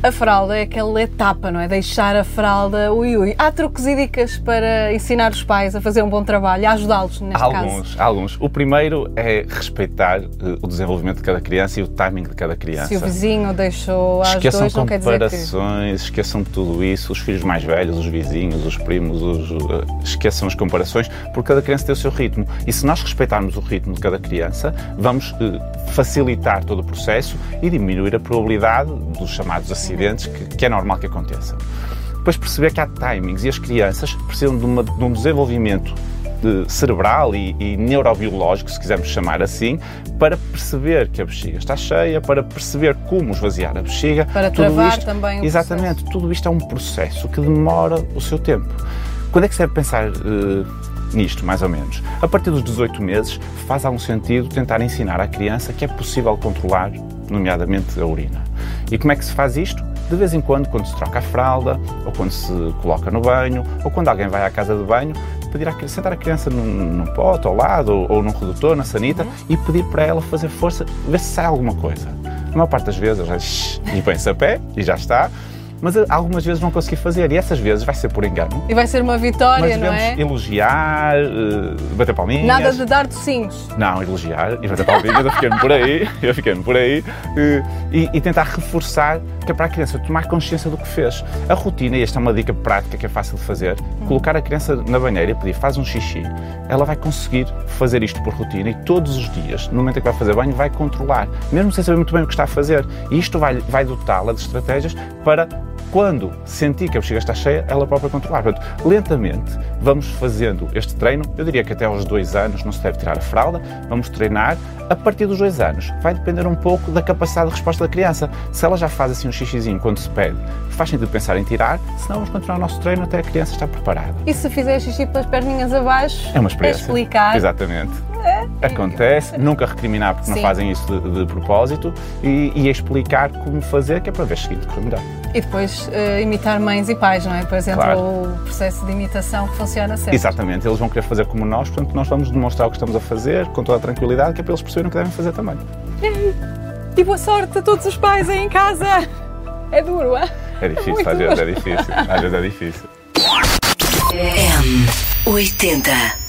A fralda é aquela etapa, não é? Deixar a fralda, ui ui. Há truques e dicas para ensinar os pais a fazer um bom trabalho, a ajudá-los neste alguns, caso? Alguns. O primeiro é respeitar uh, o desenvolvimento de cada criança e o timing de cada criança. Se o vizinho deixou às esqueçam dois, não quer dizer que... comparações, esqueçam tudo isso, os filhos mais velhos, os vizinhos, os primos, os, uh, esqueçam as comparações, porque cada criança tem o seu ritmo. E se nós respeitarmos o ritmo de cada criança, vamos uh, facilitar todo o processo e diminuir a probabilidade dos chamados acidentes, que, que é normal que aconteçam. Depois perceber que há timings e as crianças precisam de, uma, de um desenvolvimento de cerebral e, e, neurobiológico, se quisermos chamar assim, para perceber que a bexiga está cheia, para perceber como esvaziar a bexiga. Para tudo travar isto, também o Exatamente, processo. tudo isto é um processo que demora o seu tempo. Quando é que se deve pensar uh, nisto, mais ou menos? A partir dos 18 meses, faz algum sentido tentar ensinar à criança que é possível controlar, nomeadamente a urina. E como é que se faz isto? De vez em quando, quando se troca a fralda, ou quando se coloca no banho, ou quando alguém vai à casa de banho, pedir a, sentar a criança num, num pote ao lado, ou, ou num redutor, na sanita, uhum. e pedir para ela fazer força, ver se sai alguma coisa. Na maior parte das vezes, já e põe-se a pé, e já está mas algumas vezes vão conseguir fazer e essas vezes vai ser por engano. E vai ser uma vitória, mas não é? elogiar, uh, bater palminhas. Nada de dar docinhos. Não, elogiar e bater palminhas, eu fiquei-me por aí, eu fiquei-me por aí uh, e, e, tentar reforçar que é para a criança tomar consciência do que fez. A rotina, e esta é uma dica prática que é fácil de fazer, hum. colocar a criança na banheira e pedir faz um xixi, ela vai conseguir fazer isto por rotina e todos os dias, no momento em que vai fazer banho, vai controlar, mesmo sem saber muito bem o que está a fazer. E isto vai, vai dotá-la de estratégias para quando sentir que a bexiga está cheia, ela própria controlar. Portanto, lentamente vamos fazendo este treino. Eu diria que até aos dois anos não se deve tirar a fralda. Vamos treinar. A partir dos dois anos, vai depender um pouco da capacidade de resposta da criança. Se ela já faz assim um xixizinho quando se pede, faz sentido pensar em tirar, senão vamos continuar o nosso treino até a criança estar preparada. E se fizer xixi pelas perninhas abaixo? É uma experiência. É explicar. Exatamente. É. Acontece, nunca recriminar porque Sim. não fazem isso de, de propósito e, e, explicar como fazer, que é para ver o seguinte correr melhor. E depois uh, imitar mães e pais, não é? Por exemplo, claro. o processo de imitação que funciona sempre. Exatamente, eles vão querer fazer como nós, portanto nós vamos demonstrar o que estamos a fazer com toda a tranquilidade, que é para eles perceberem o que devem fazer também. E boa sorte a todos os pais aí em casa! É duro, é? É difícil, é às vezes é difícil. Às vezes é difícil. M80